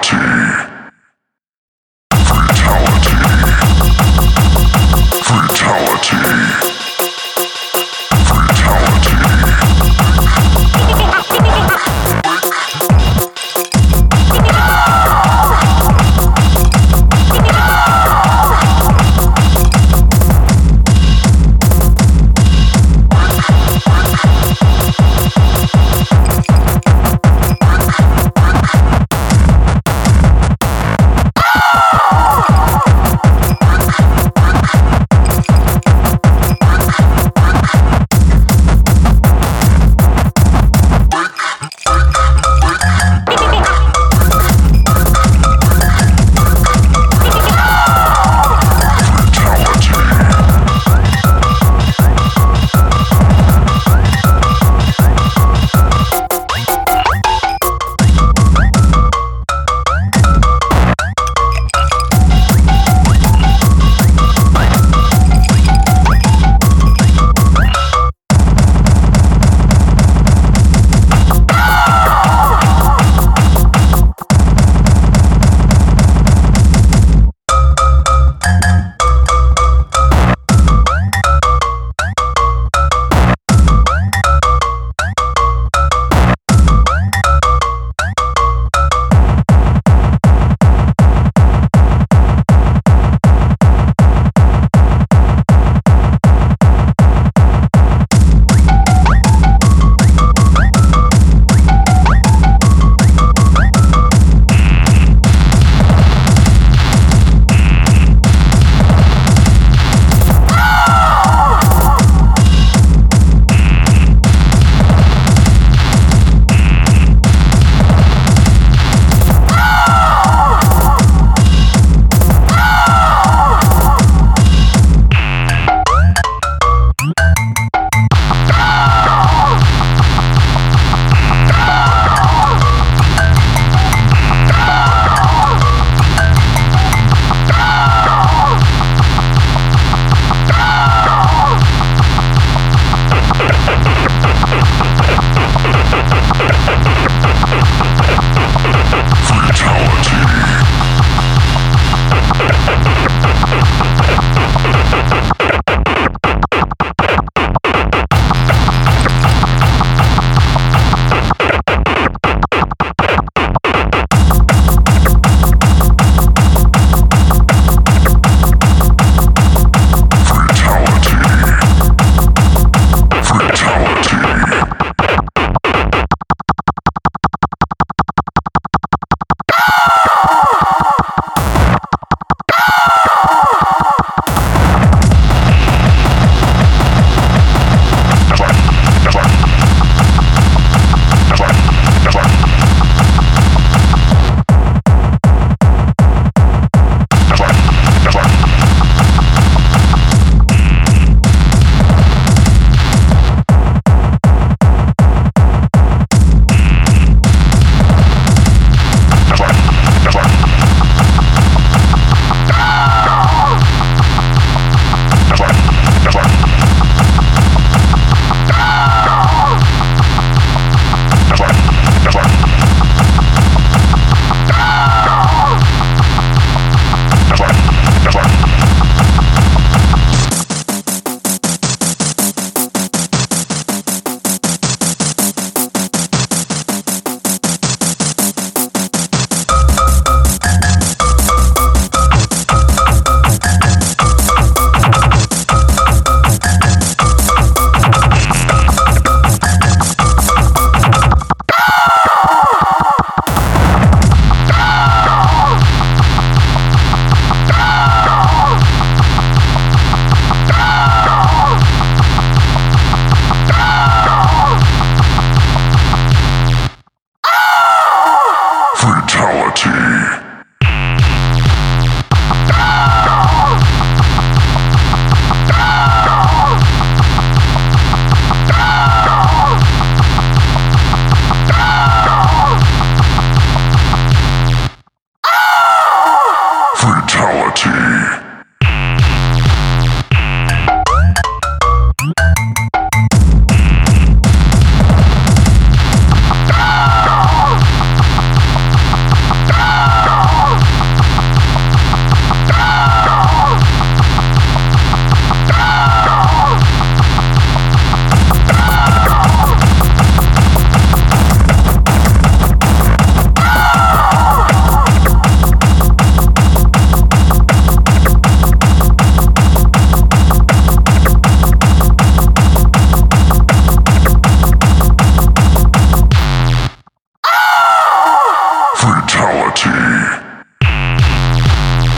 T.